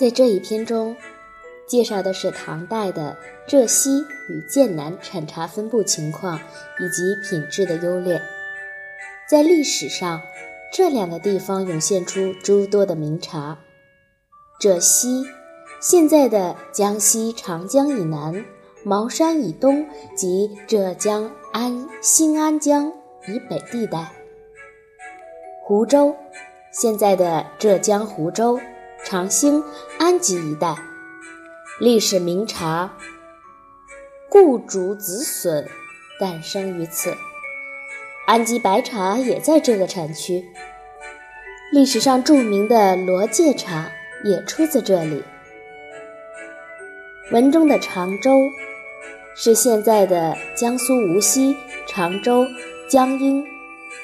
在这一篇中，介绍的是唐代的浙西与剑南产茶分布情况以及品质的优劣。在历史上，这两个地方涌现出诸多的名茶。浙西，现在的江西长江以南、茅山以东及浙江安新安江以北地带；湖州，现在的浙江湖州、长兴、安吉一带，历史名茶顾竹子笋诞生于此。安吉白茶也在这个产区，历史上著名的罗介茶也出自这里。文中的常州是现在的江苏无锡、常州、江阴、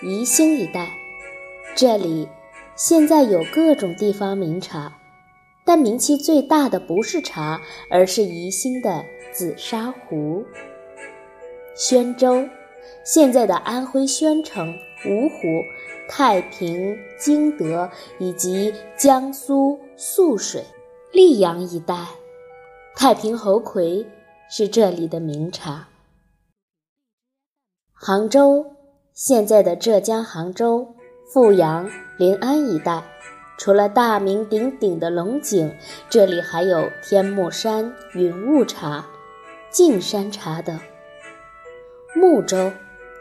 宜兴一带，这里现在有各种地方名茶，但名气最大的不是茶，而是宜兴的紫砂壶。宣州。现在的安徽宣城、芜湖、太平、旌德以及江苏涑水、溧阳一带，太平猴魁是这里的名茶。杭州，现在的浙江杭州、富阳、临安一带，除了大名鼎鼎的龙井，这里还有天目山云雾茶、径山茶等。睦州。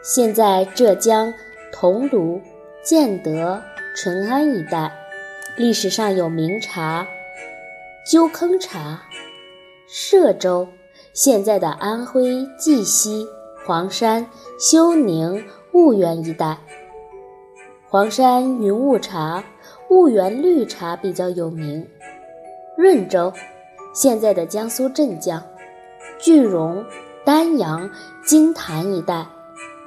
现在浙江桐庐、建德、淳安一带，历史上有名茶鸠坑茶。歙州，现在的安徽绩溪、黄山、休宁、婺源一带，黄山云雾茶、婺源绿茶比较有名。润州，现在的江苏镇江、句容、丹阳、金坛一带。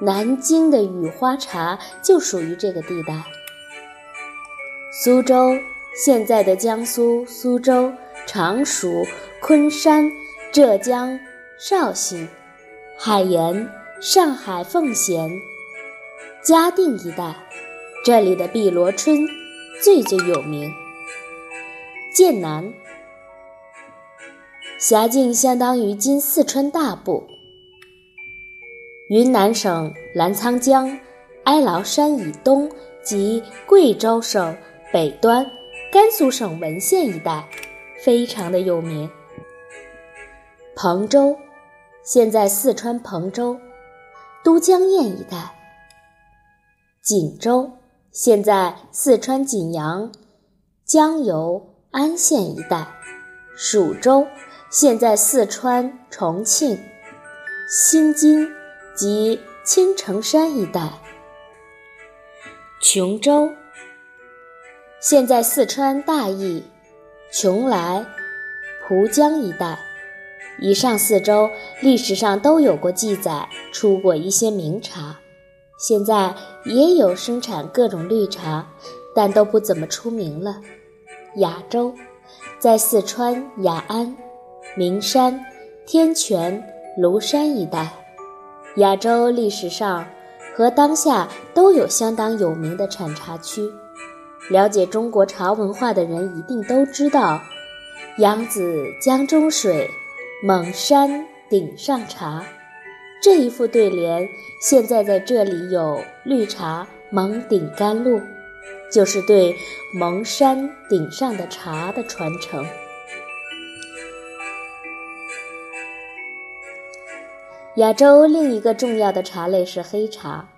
南京的雨花茶就属于这个地带。苏州，现在的江苏苏州、常熟、昆山、浙江绍兴、海盐、上海奉贤、嘉定一带，这里的碧螺春最最有名。剑南，辖境相当于今四川大部。云南省澜沧江、哀牢山以东及贵州省北端、甘肃省文县一带，非常的有名。彭州，现在四川彭州、都江堰一带；锦州，现在四川锦阳、江油、安县一带；蜀州，现在四川重庆、新津。及青城山一带，琼州，现在四川大邑、邛崃、蒲江一带，以上四州历史上都有过记载，出过一些名茶，现在也有生产各种绿茶，但都不怎么出名了。雅州，在四川雅安、名山、天泉、庐山一带。亚洲历史上和当下都有相当有名的产茶区，了解中国茶文化的人一定都知道“扬子江中水，蒙山顶上茶”这一副对联。现在在这里有绿茶蒙顶甘露，就是对蒙山顶上的茶的传承。亚洲另一个重要的茶类是黑茶，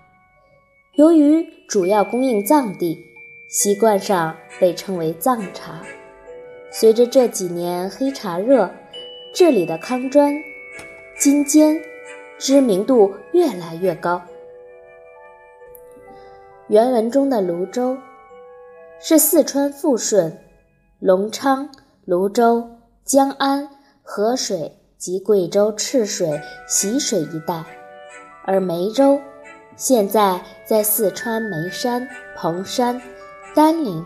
由于主要供应藏地，习惯上被称为藏茶。随着这几年黑茶热，这里的康砖、金坚知名度越来越高。原文中的泸州是四川富顺、隆昌、泸州、江安、河水。及贵州赤水、习水一带，而梅州现在在四川眉山、彭山、丹陵、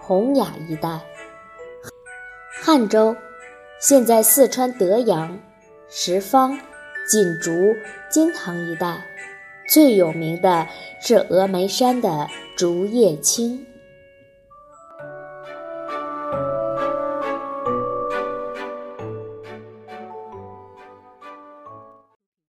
洪雅一带；汉州现在四川德阳、什邡、锦竹、金堂一带，最有名的是峨眉山的竹叶青。